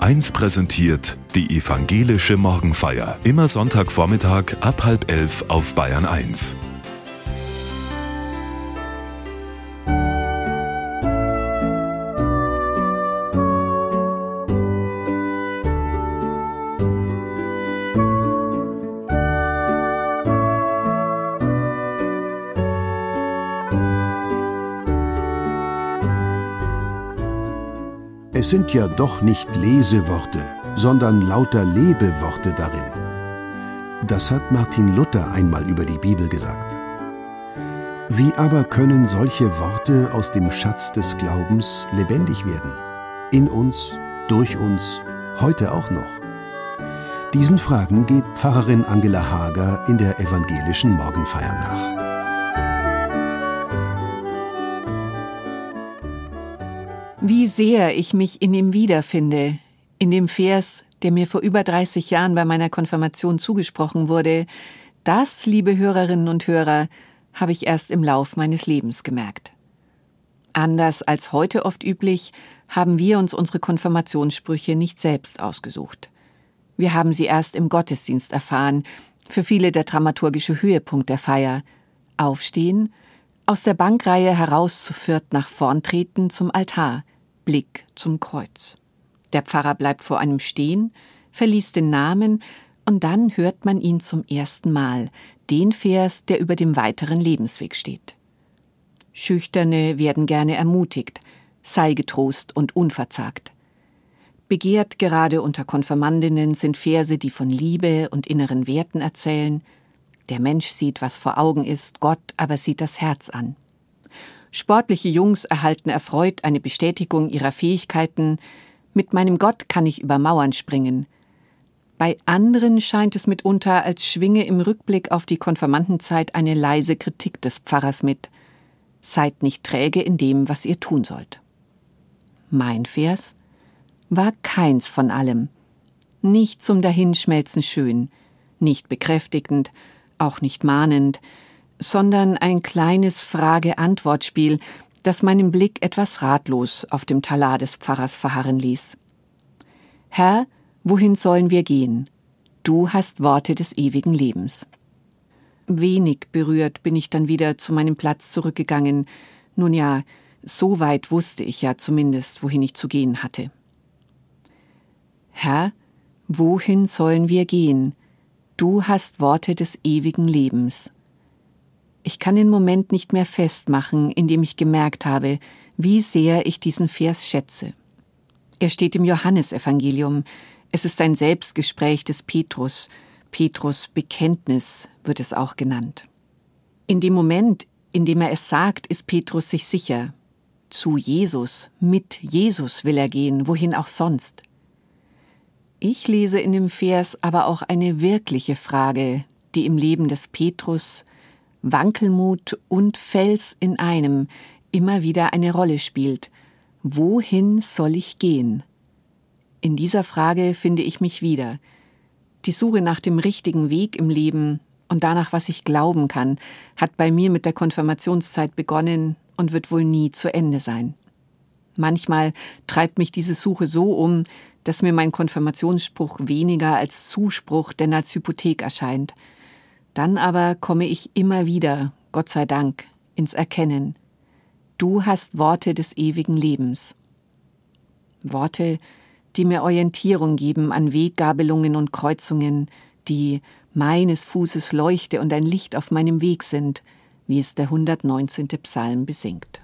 1 präsentiert die evangelische Morgenfeier. Immer Sonntagvormittag ab halb elf auf Bayern 1. Es sind ja doch nicht Leseworte, sondern lauter Lebeworte darin. Das hat Martin Luther einmal über die Bibel gesagt. Wie aber können solche Worte aus dem Schatz des Glaubens lebendig werden? In uns, durch uns, heute auch noch? Diesen Fragen geht Pfarrerin Angela Hager in der evangelischen Morgenfeier nach. Wie sehr ich mich in ihm wiederfinde, in dem Vers, der mir vor über 30 Jahren bei meiner Konfirmation zugesprochen wurde, das, liebe Hörerinnen und Hörer, habe ich erst im Lauf meines Lebens gemerkt. Anders als heute oft üblich, haben wir uns unsere Konfirmationssprüche nicht selbst ausgesucht. Wir haben sie erst im Gottesdienst erfahren, für viele der dramaturgische Höhepunkt der Feier. Aufstehen, aus der Bankreihe heraus zu viert nach vorn treten zum Altar, Blick zum Kreuz. Der Pfarrer bleibt vor einem stehen, verliest den Namen, und dann hört man ihn zum ersten Mal, den Vers, der über dem weiteren Lebensweg steht. Schüchterne werden gerne ermutigt, sei getrost und unverzagt. Begehrt gerade unter Konfirmandinnen sind Verse, die von Liebe und inneren Werten erzählen. Der Mensch sieht, was vor Augen ist, Gott aber sieht das Herz an. Sportliche Jungs erhalten erfreut eine Bestätigung ihrer Fähigkeiten. Mit meinem Gott kann ich über Mauern springen. Bei anderen scheint es mitunter, als schwinge im Rückblick auf die Konfirmandenzeit eine leise Kritik des Pfarrers mit. Seid nicht träge in dem, was ihr tun sollt. Mein Vers war keins von allem. Nicht zum Dahinschmelzen schön, nicht bekräftigend, auch nicht mahnend, sondern ein kleines Frage-Antwort-Spiel, das meinen Blick etwas ratlos auf dem Talar des Pfarrers verharren ließ. Herr, wohin sollen wir gehen? Du hast Worte des ewigen Lebens. Wenig berührt bin ich dann wieder zu meinem Platz zurückgegangen. Nun ja, so weit wusste ich ja zumindest, wohin ich zu gehen hatte. Herr, wohin sollen wir gehen? Du hast Worte des ewigen Lebens. Ich kann den Moment nicht mehr festmachen, in dem ich gemerkt habe, wie sehr ich diesen Vers schätze. Er steht im Johannesevangelium. Es ist ein Selbstgespräch des Petrus. Petrus Bekenntnis wird es auch genannt. In dem Moment, in dem er es sagt, ist Petrus sich sicher. Zu Jesus, mit Jesus will er gehen, wohin auch sonst. Ich lese in dem Vers aber auch eine wirkliche Frage, die im Leben des Petrus Wankelmut und Fels in einem immer wieder eine Rolle spielt. Wohin soll ich gehen? In dieser Frage finde ich mich wieder. Die Suche nach dem richtigen Weg im Leben und danach, was ich glauben kann, hat bei mir mit der Konfirmationszeit begonnen und wird wohl nie zu Ende sein. Manchmal treibt mich diese Suche so um, dass mir mein Konfirmationsspruch weniger als Zuspruch denn als Hypothek erscheint – dann aber komme ich immer wieder, Gott sei Dank, ins Erkennen. Du hast Worte des ewigen Lebens. Worte, die mir Orientierung geben an Weggabelungen und Kreuzungen, die meines Fußes Leuchte und ein Licht auf meinem Weg sind, wie es der 119. Psalm besingt.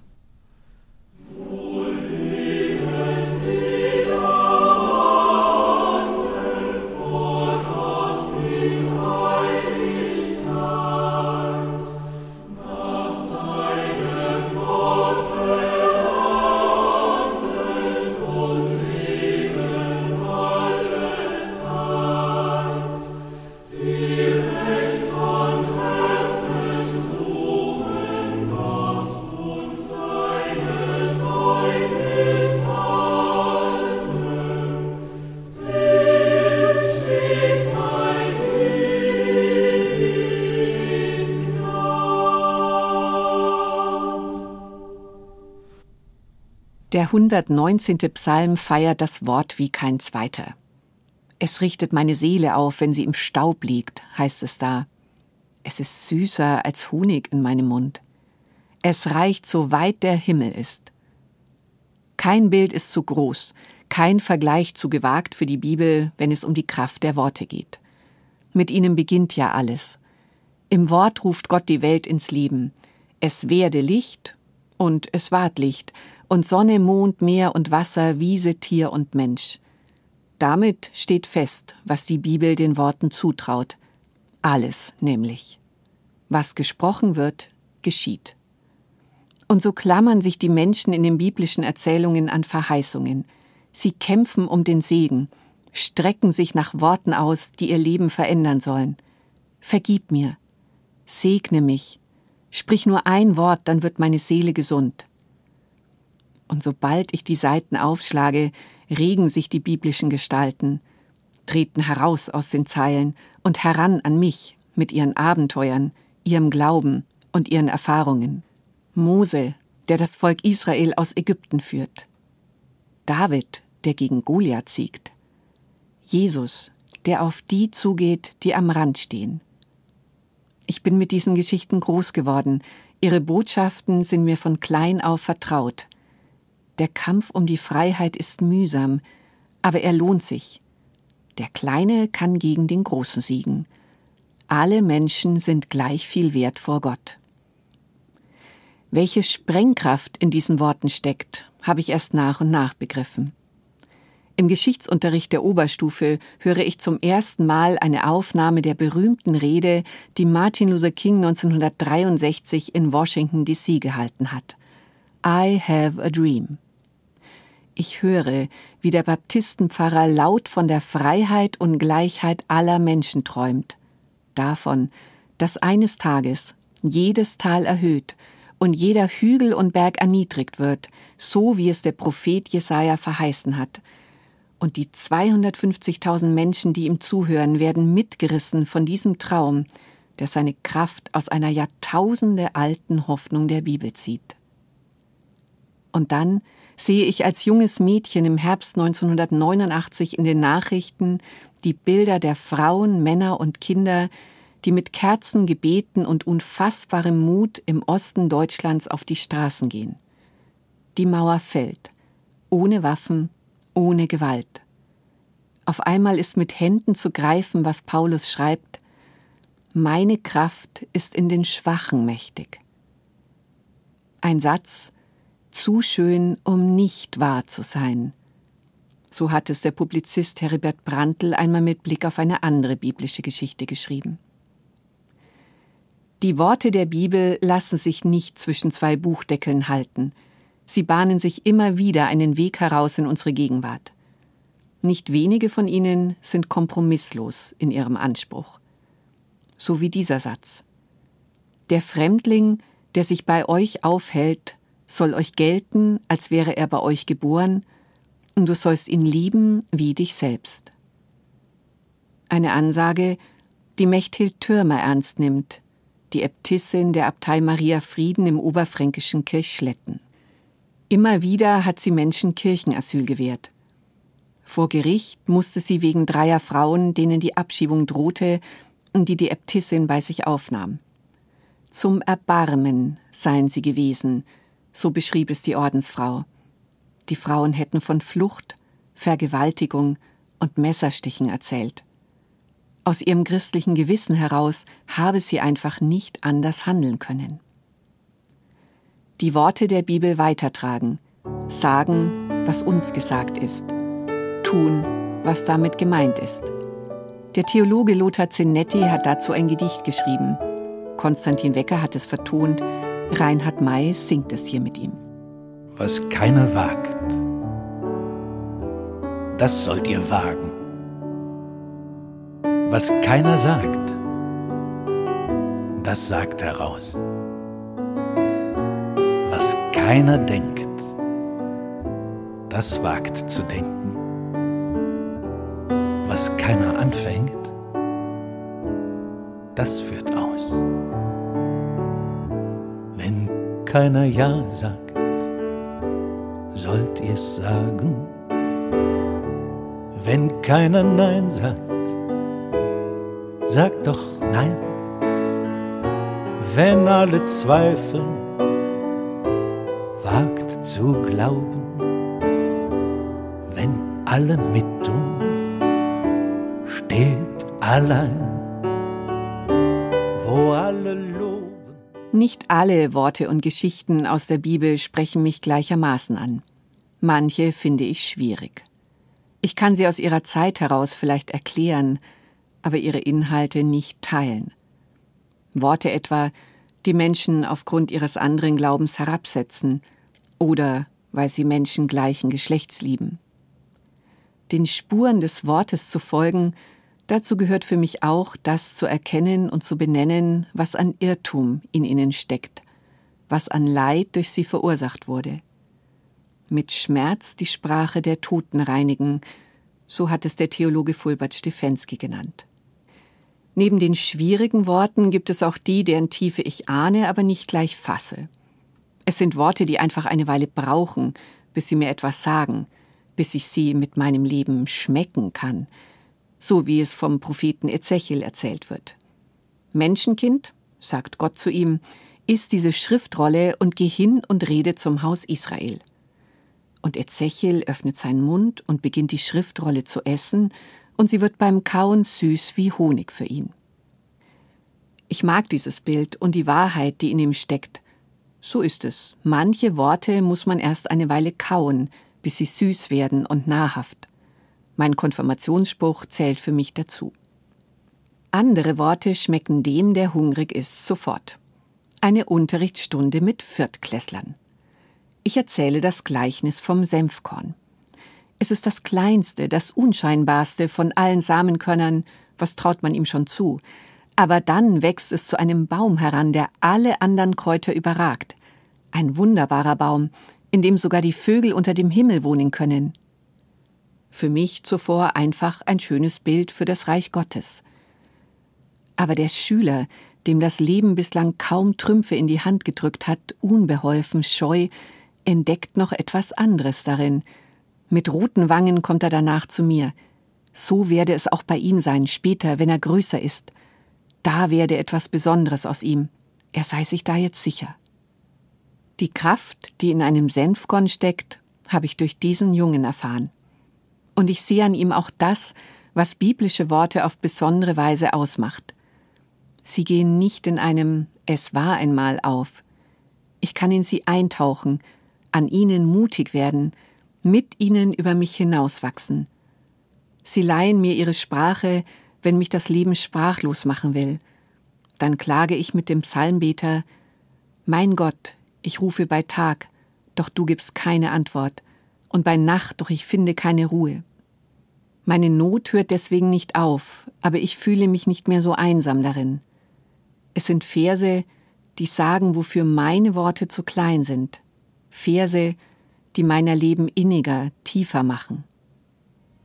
Der 119. Psalm feiert das Wort wie kein zweiter. Es richtet meine Seele auf, wenn sie im Staub liegt, heißt es da. Es ist süßer als Honig in meinem Mund. Es reicht so weit der Himmel ist. Kein Bild ist zu groß, kein Vergleich zu gewagt für die Bibel, wenn es um die Kraft der Worte geht. Mit ihnen beginnt ja alles. Im Wort ruft Gott die Welt ins Leben. Es werde Licht und es ward Licht, und Sonne, Mond, Meer und Wasser, Wiese, Tier und Mensch. Damit steht fest, was die Bibel den Worten zutraut. Alles nämlich. Was gesprochen wird, geschieht. Und so klammern sich die Menschen in den biblischen Erzählungen an Verheißungen. Sie kämpfen um den Segen, strecken sich nach Worten aus, die ihr Leben verändern sollen. Vergib mir, segne mich, sprich nur ein Wort, dann wird meine Seele gesund. Und sobald ich die Seiten aufschlage, regen sich die biblischen Gestalten, treten heraus aus den Zeilen und heran an mich mit ihren Abenteuern, ihrem Glauben und ihren Erfahrungen. Mose, der das Volk Israel aus Ägypten führt. David, der gegen Goliath siegt. Jesus, der auf die zugeht, die am Rand stehen. Ich bin mit diesen Geschichten groß geworden, ihre Botschaften sind mir von klein auf vertraut. Der Kampf um die Freiheit ist mühsam, aber er lohnt sich. Der Kleine kann gegen den Großen siegen. Alle Menschen sind gleich viel wert vor Gott. Welche Sprengkraft in diesen Worten steckt, habe ich erst nach und nach begriffen. Im Geschichtsunterricht der Oberstufe höre ich zum ersten Mal eine Aufnahme der berühmten Rede, die Martin Luther King 1963 in Washington DC gehalten hat. I have a dream. Ich höre, wie der Baptistenpfarrer laut von der Freiheit und Gleichheit aller Menschen träumt. Davon, dass eines Tages jedes Tal erhöht und jeder Hügel und Berg erniedrigt wird, so wie es der Prophet Jesaja verheißen hat. Und die 250.000 Menschen, die ihm zuhören, werden mitgerissen von diesem Traum, der seine Kraft aus einer Jahrtausende alten Hoffnung der Bibel zieht. Und dann sehe ich als junges Mädchen im Herbst 1989 in den Nachrichten die Bilder der Frauen, Männer und Kinder, die mit Kerzen, Gebeten und unfassbarem Mut im Osten Deutschlands auf die Straßen gehen. Die Mauer fällt, ohne Waffen, ohne Gewalt. Auf einmal ist mit Händen zu greifen, was Paulus schreibt, Meine Kraft ist in den Schwachen mächtig. Ein Satz, zu schön, um nicht wahr zu sein. So hat es der Publizist Heribert Brandl einmal mit Blick auf eine andere biblische Geschichte geschrieben. Die Worte der Bibel lassen sich nicht zwischen zwei Buchdeckeln halten. Sie bahnen sich immer wieder einen Weg heraus in unsere Gegenwart. Nicht wenige von ihnen sind kompromisslos in ihrem Anspruch. So wie dieser Satz. Der Fremdling, der sich bei euch aufhält, soll euch gelten, als wäre er bei euch geboren, und du sollst ihn lieben wie dich selbst. Eine Ansage, die Mechthild Türmer ernst nimmt, die Äbtissin der Abtei Maria Frieden im oberfränkischen Kirchschletten. Immer wieder hat sie Menschen Kirchenasyl gewährt. Vor Gericht musste sie wegen dreier Frauen, denen die Abschiebung drohte und die die Äbtissin bei sich aufnahm. Zum Erbarmen seien sie gewesen, so beschrieb es die Ordensfrau. Die Frauen hätten von Flucht, Vergewaltigung und Messerstichen erzählt. Aus ihrem christlichen Gewissen heraus habe sie einfach nicht anders handeln können. Die Worte der Bibel weitertragen, sagen, was uns gesagt ist, tun, was damit gemeint ist. Der Theologe Lothar Zenetti hat dazu ein Gedicht geschrieben. Konstantin Wecker hat es vertont, Reinhard May singt es hier mit ihm. Was keiner wagt, das sollt ihr wagen was keiner sagt, das sagt heraus. Was keiner denkt, das wagt zu denken. Was keiner anfängt, das führt aus. Keiner Ja sagt, sollt ihr's sagen, wenn keiner Nein sagt. Sag doch Nein, wenn alle zweifeln, wagt zu glauben, wenn alle mittun, steht allein, Nicht alle Worte und Geschichten aus der Bibel sprechen mich gleichermaßen an. Manche finde ich schwierig. Ich kann sie aus ihrer Zeit heraus vielleicht erklären, aber ihre Inhalte nicht teilen. Worte etwa, die Menschen aufgrund ihres anderen Glaubens herabsetzen oder weil sie Menschen gleichen Geschlechts lieben. Den Spuren des Wortes zu folgen, dazu gehört für mich auch, das zu erkennen und zu benennen, was an Irrtum in ihnen steckt, was an Leid durch sie verursacht wurde. Mit Schmerz die Sprache der Toten reinigen, so hat es der Theologe Fulbert Stefensky genannt. Neben den schwierigen Worten gibt es auch die, deren Tiefe ich ahne, aber nicht gleich fasse. Es sind Worte, die einfach eine Weile brauchen, bis sie mir etwas sagen, bis ich sie mit meinem Leben schmecken kann, so wie es vom Propheten Ezechiel erzählt wird. Menschenkind, sagt Gott zu ihm, ist diese Schriftrolle und geh hin und rede zum Haus Israel. Und Ezechiel öffnet seinen Mund und beginnt die Schriftrolle zu essen, und sie wird beim Kauen süß wie Honig für ihn. Ich mag dieses Bild und die Wahrheit, die in ihm steckt. So ist es. Manche Worte muss man erst eine Weile kauen, bis sie süß werden und nahrhaft. Mein Konfirmationsspruch zählt für mich dazu. Andere Worte schmecken dem, der hungrig ist, sofort. Eine Unterrichtsstunde mit Viertklässlern. Ich erzähle das Gleichnis vom Senfkorn. Es ist das kleinste, das unscheinbarste von allen Samenkörnern, was traut man ihm schon zu. Aber dann wächst es zu einem Baum heran, der alle anderen Kräuter überragt. Ein wunderbarer Baum, in dem sogar die Vögel unter dem Himmel wohnen können. Für mich zuvor einfach ein schönes Bild für das Reich Gottes. Aber der Schüler, dem das Leben bislang kaum Trümpfe in die Hand gedrückt hat, unbeholfen, scheu, entdeckt noch etwas anderes darin, mit roten Wangen kommt er danach zu mir. So werde es auch bei ihm sein, später, wenn er größer ist. Da werde etwas Besonderes aus ihm. Er sei sich da jetzt sicher. Die Kraft, die in einem Senfkorn steckt, habe ich durch diesen Jungen erfahren. Und ich sehe an ihm auch das, was biblische Worte auf besondere Weise ausmacht. Sie gehen nicht in einem Es war einmal auf. Ich kann in sie eintauchen, an ihnen mutig werden, mit ihnen über mich hinauswachsen. Sie leihen mir ihre Sprache, wenn mich das Leben sprachlos machen will. Dann klage ich mit dem Psalmbeter Mein Gott, ich rufe bei Tag, doch du gibst keine Antwort, und bei Nacht, doch ich finde keine Ruhe. Meine Not hört deswegen nicht auf, aber ich fühle mich nicht mehr so einsam darin. Es sind Verse, die sagen, wofür meine Worte zu klein sind. Verse, die meiner Leben inniger, tiefer machen.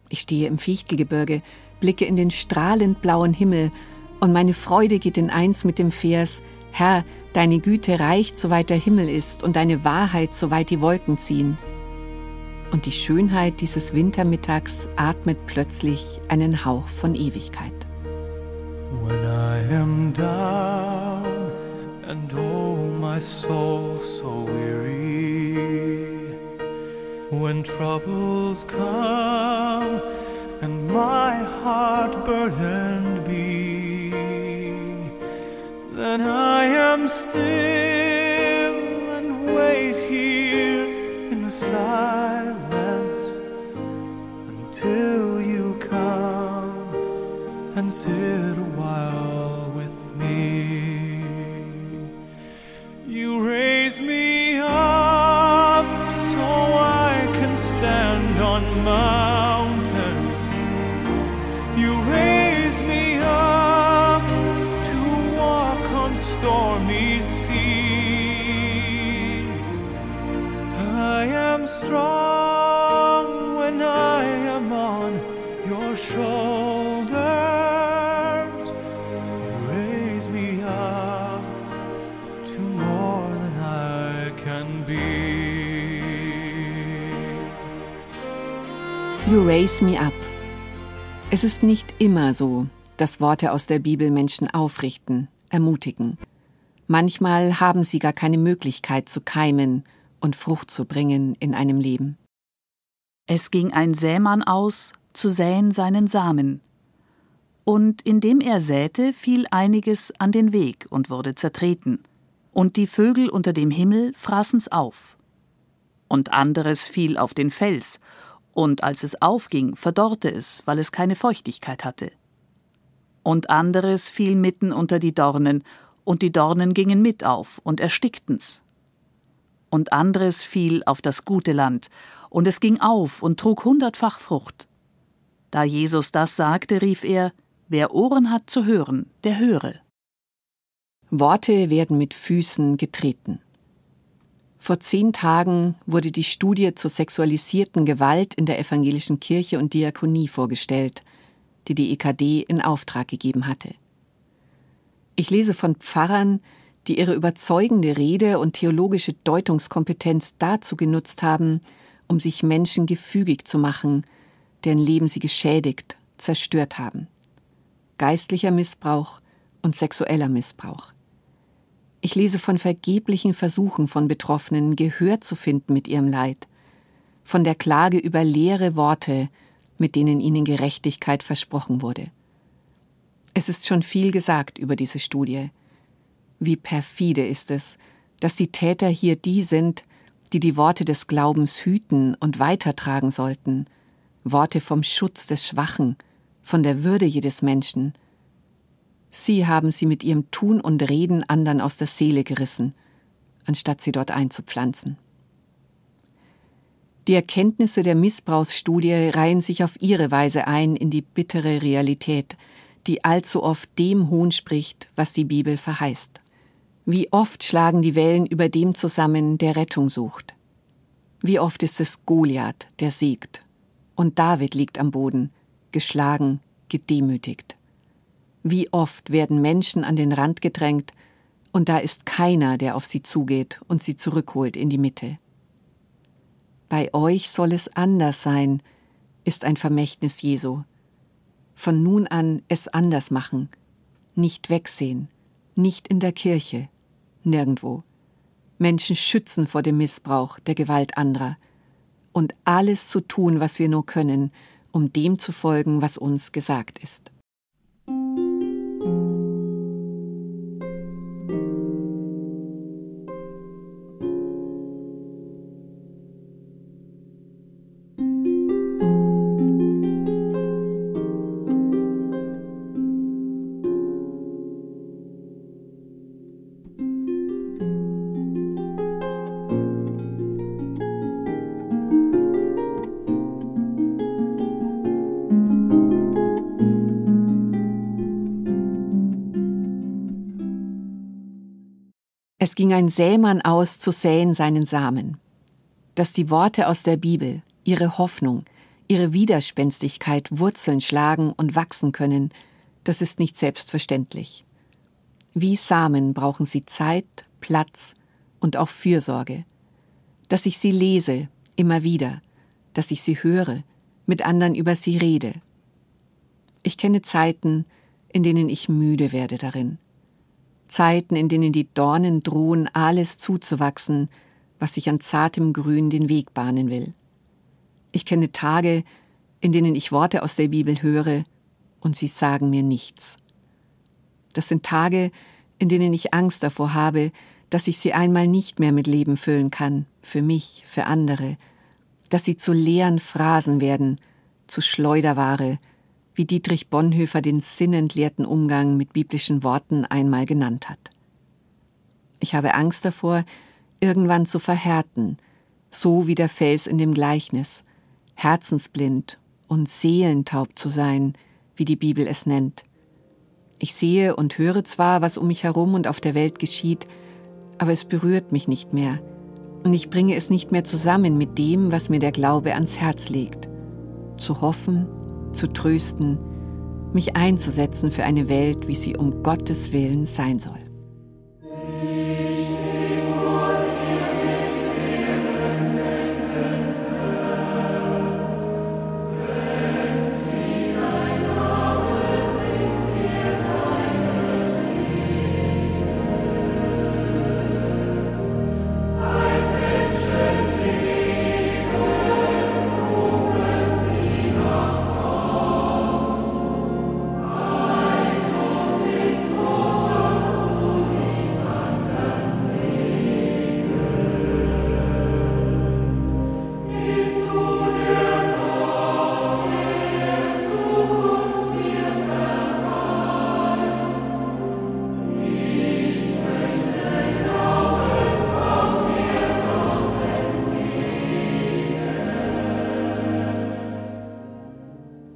Ich stehe im Fichtelgebirge, blicke in den strahlend blauen Himmel, und meine Freude geht in eins mit dem Vers Herr, deine Güte reicht, soweit der Himmel ist, und deine Wahrheit, soweit die Wolken ziehen. Und die Schönheit dieses Wintermittags atmet plötzlich einen Hauch von Ewigkeit. When I am down and oh my soul so weary when troubles come and my heart burdened be, then I am still I am on your shoulders. You raise me up to more than I can be. You raise me up. Es ist nicht immer so, dass Worte aus der Bibel Menschen aufrichten, ermutigen. Manchmal haben sie gar keine Möglichkeit zu keimen und Frucht zu bringen in einem Leben. Es ging ein Sämann aus, zu säen seinen Samen. Und indem er säte, fiel einiges an den Weg und wurde zertreten. Und die Vögel unter dem Himmel fraßen's auf. Und anderes fiel auf den Fels, und als es aufging, verdorrte es, weil es keine Feuchtigkeit hatte. Und anderes fiel mitten unter die Dornen, und die Dornen gingen mit auf und erstickten's. Und anderes fiel auf das gute Land, und es ging auf und trug hundertfach Frucht. Da Jesus das sagte, rief er, Wer Ohren hat zu hören, der höre. Worte werden mit Füßen getreten. Vor zehn Tagen wurde die Studie zur sexualisierten Gewalt in der evangelischen Kirche und Diakonie vorgestellt, die die EKD in Auftrag gegeben hatte. Ich lese von Pfarrern, die ihre überzeugende Rede und theologische Deutungskompetenz dazu genutzt haben, um sich Menschen gefügig zu machen, deren Leben sie geschädigt, zerstört haben. Geistlicher Missbrauch und sexueller Missbrauch. Ich lese von vergeblichen Versuchen von Betroffenen, Gehör zu finden mit ihrem Leid, von der Klage über leere Worte, mit denen ihnen Gerechtigkeit versprochen wurde. Es ist schon viel gesagt über diese Studie. Wie perfide ist es, dass die Täter hier die sind, die die Worte des Glaubens hüten und weitertragen sollten, Worte vom Schutz des Schwachen, von der Würde jedes Menschen, Sie haben sie mit ihrem Tun und Reden anderen aus der Seele gerissen, anstatt sie dort einzupflanzen. Die Erkenntnisse der Missbrauchsstudie reihen sich auf ihre Weise ein in die bittere Realität, die allzu oft dem Hohn spricht, was die Bibel verheißt. Wie oft schlagen die Wellen über dem zusammen, der Rettung sucht. Wie oft ist es Goliath, der siegt, und David liegt am Boden, geschlagen, gedemütigt. Wie oft werden Menschen an den Rand gedrängt, und da ist keiner, der auf sie zugeht und sie zurückholt in die Mitte. Bei euch soll es anders sein, ist ein Vermächtnis Jesu. Von nun an es anders machen, nicht wegsehen, nicht in der Kirche, nirgendwo. Menschen schützen vor dem Missbrauch, der Gewalt anderer und alles zu tun, was wir nur können, um dem zu folgen, was uns gesagt ist. Es ging ein Sämann aus zu säen seinen Samen. Dass die Worte aus der Bibel, ihre Hoffnung, ihre Widerspenstigkeit Wurzeln schlagen und wachsen können, das ist nicht selbstverständlich. Wie Samen brauchen sie Zeit, Platz und auch Fürsorge. Dass ich sie lese, immer wieder, dass ich sie höre, mit anderen über sie rede. Ich kenne Zeiten, in denen ich müde werde darin. Zeiten, in denen die Dornen drohen, alles zuzuwachsen, was sich an zartem Grün den Weg bahnen will. Ich kenne Tage, in denen ich Worte aus der Bibel höre und sie sagen mir nichts. Das sind Tage, in denen ich Angst davor habe, dass ich sie einmal nicht mehr mit Leben füllen kann, für mich, für andere, dass sie zu leeren Phrasen werden, zu Schleuderware, wie Dietrich Bonhoeffer den sinnentleerten Umgang mit biblischen Worten einmal genannt hat. Ich habe Angst davor, irgendwann zu verhärten, so wie der Fels in dem Gleichnis, herzensblind und seelentaub zu sein, wie die Bibel es nennt. Ich sehe und höre zwar, was um mich herum und auf der Welt geschieht, aber es berührt mich nicht mehr, und ich bringe es nicht mehr zusammen mit dem, was mir der Glaube ans Herz legt. Zu hoffen zu trösten, mich einzusetzen für eine Welt, wie sie um Gottes Willen sein soll.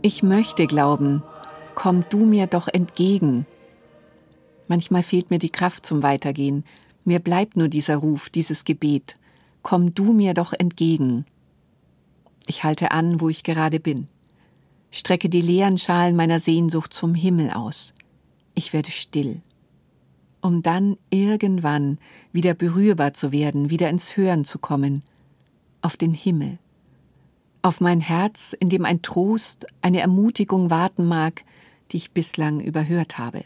Ich möchte glauben, komm du mir doch entgegen. Manchmal fehlt mir die Kraft zum Weitergehen, mir bleibt nur dieser Ruf, dieses Gebet, komm du mir doch entgegen. Ich halte an, wo ich gerade bin, strecke die leeren Schalen meiner Sehnsucht zum Himmel aus. Ich werde still, um dann irgendwann wieder berührbar zu werden, wieder ins Hören zu kommen, auf den Himmel, auf mein Herz, in dem ein Trost, eine Ermutigung warten mag, die ich bislang überhört habe,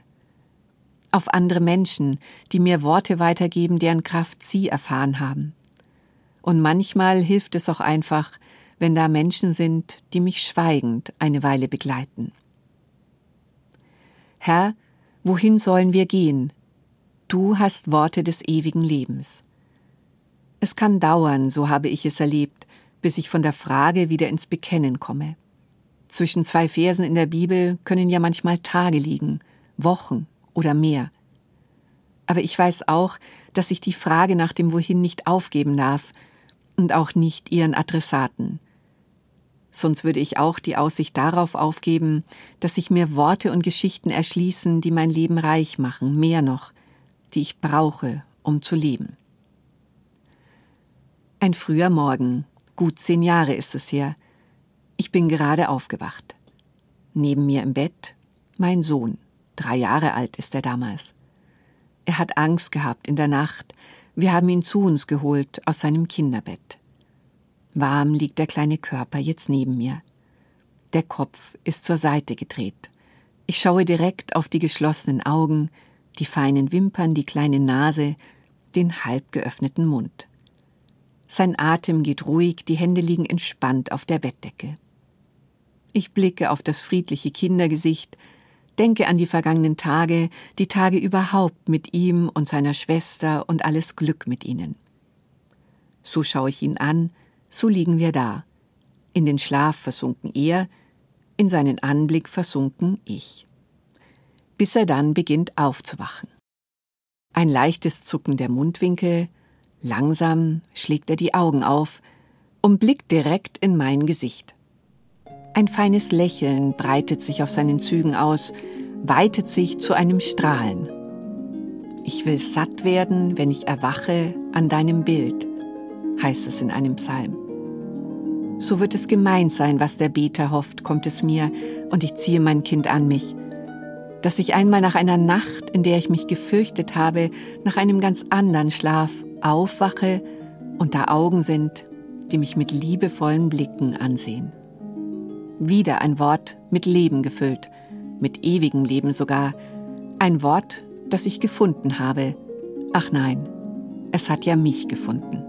auf andere Menschen, die mir Worte weitergeben, deren Kraft sie erfahren haben. Und manchmal hilft es auch einfach, wenn da Menschen sind, die mich schweigend eine Weile begleiten. Herr, wohin sollen wir gehen? Du hast Worte des ewigen Lebens. Es kann dauern, so habe ich es erlebt, bis ich von der Frage wieder ins Bekennen komme. Zwischen zwei Versen in der Bibel können ja manchmal Tage liegen, Wochen oder mehr. Aber ich weiß auch, dass ich die Frage nach dem Wohin nicht aufgeben darf und auch nicht ihren Adressaten sonst würde ich auch die Aussicht darauf aufgeben, dass sich mir Worte und Geschichten erschließen, die mein Leben reich machen, mehr noch, die ich brauche, um zu leben. Ein früher Morgen, gut zehn Jahre ist es her. Ich bin gerade aufgewacht. Neben mir im Bett mein Sohn, drei Jahre alt ist er damals. Er hat Angst gehabt in der Nacht. Wir haben ihn zu uns geholt aus seinem Kinderbett. Warm liegt der kleine Körper jetzt neben mir. Der Kopf ist zur Seite gedreht. Ich schaue direkt auf die geschlossenen Augen, die feinen Wimpern, die kleine Nase, den halb geöffneten Mund. Sein Atem geht ruhig, die Hände liegen entspannt auf der Bettdecke. Ich blicke auf das friedliche Kindergesicht, denke an die vergangenen Tage, die Tage überhaupt mit ihm und seiner Schwester und alles Glück mit ihnen. So schaue ich ihn an, so liegen wir da, in den Schlaf versunken er, in seinen Anblick versunken ich. Bis er dann beginnt aufzuwachen. Ein leichtes Zucken der Mundwinkel, langsam schlägt er die Augen auf und blickt direkt in mein Gesicht. Ein feines Lächeln breitet sich auf seinen Zügen aus, weitet sich zu einem Strahlen. Ich will satt werden, wenn ich erwache an deinem Bild, heißt es in einem Psalm. So wird es gemeint sein, was der Beter hofft, kommt es mir, und ich ziehe mein Kind an mich. Dass ich einmal nach einer Nacht, in der ich mich gefürchtet habe, nach einem ganz anderen Schlaf aufwache und da Augen sind, die mich mit liebevollen Blicken ansehen. Wieder ein Wort mit Leben gefüllt, mit ewigem Leben sogar, ein Wort, das ich gefunden habe. Ach nein, es hat ja mich gefunden.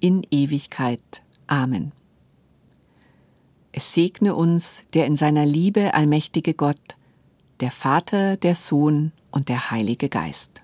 in Ewigkeit. Amen. Es segne uns der in seiner Liebe allmächtige Gott, der Vater, der Sohn und der Heilige Geist.